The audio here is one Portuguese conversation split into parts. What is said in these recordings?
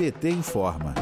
PT informa.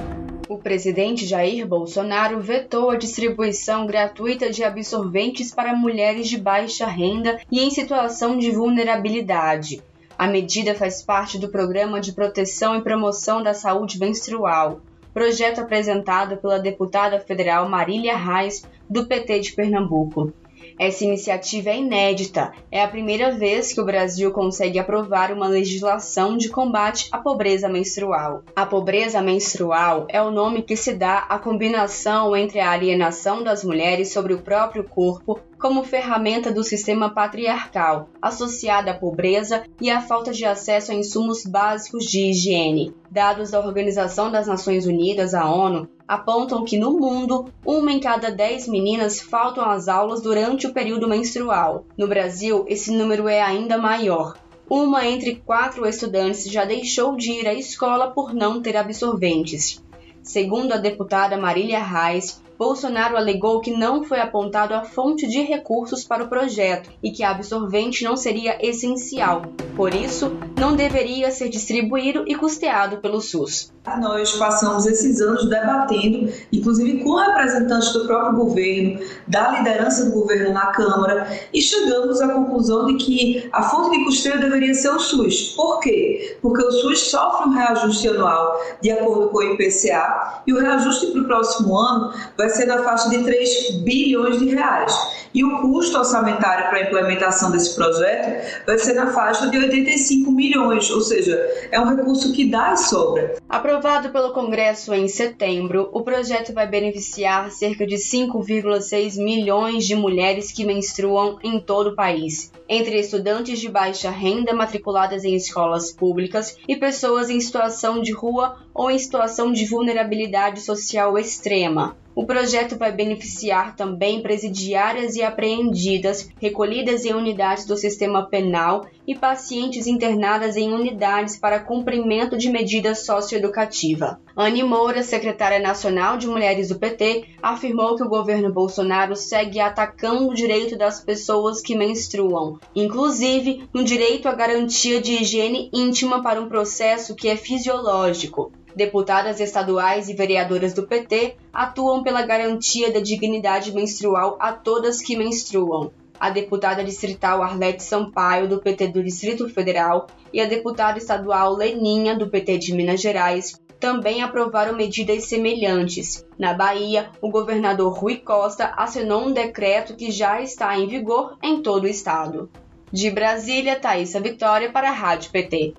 O presidente Jair Bolsonaro vetou a distribuição gratuita de absorventes para mulheres de baixa renda e em situação de vulnerabilidade. A medida faz parte do Programa de Proteção e Promoção da Saúde Menstrual, projeto apresentado pela deputada federal Marília Reis, do PT de Pernambuco. Essa iniciativa é inédita. É a primeira vez que o Brasil consegue aprovar uma legislação de combate à pobreza menstrual. A pobreza menstrual é o nome que se dá à combinação entre a alienação das mulheres sobre o próprio corpo como ferramenta do sistema patriarcal, associada à pobreza e à falta de acesso a insumos básicos de higiene. Dados da Organização das Nações Unidas, a ONU, apontam que no mundo, uma em cada dez meninas faltam às aulas durante o período menstrual. No Brasil, esse número é ainda maior. Uma entre quatro estudantes já deixou de ir à escola por não ter absorventes. Segundo a deputada Marília Reis, Bolsonaro alegou que não foi apontado a fonte de recursos para o projeto e que a absorvente não seria essencial. Por isso, não deveria ser distribuído e custeado pelo SUS. Nós passamos esses anos debatendo, inclusive com representantes do próprio governo, da liderança do governo na Câmara, e chegamos à conclusão de que a fonte de custeio deveria ser o SUS. Por quê? Porque o SUS sofre um reajuste anual de acordo com o IPCA e o reajuste para o próximo ano vai vai ser na faixa de 3 bilhões de reais. E o custo orçamentário para a implementação desse projeto vai ser na faixa de 85 milhões, ou seja, é um recurso que dá e sobra. Aprovado pelo Congresso em setembro, o projeto vai beneficiar cerca de 5,6 milhões de mulheres que menstruam em todo o país, entre estudantes de baixa renda matriculadas em escolas públicas e pessoas em situação de rua ou em situação de vulnerabilidade social extrema. O projeto vai beneficiar também presidiárias e apreendidas recolhidas em unidades do sistema penal e pacientes internadas em unidades para cumprimento de medida socioeducativa. Anne Moura, secretária nacional de mulheres do PT, afirmou que o governo Bolsonaro segue atacando o direito das pessoas que menstruam, inclusive no direito à garantia de higiene íntima para um processo que é fisiológico. Deputadas estaduais e vereadoras do PT atuam pela garantia da dignidade menstrual a todas que menstruam. A deputada distrital Arlete Sampaio, do PT do Distrito Federal, e a deputada estadual Leninha, do PT de Minas Gerais, também aprovaram medidas semelhantes. Na Bahia, o governador Rui Costa assinou um decreto que já está em vigor em todo o estado. De Brasília, Thaisa Vitória para a Rádio PT.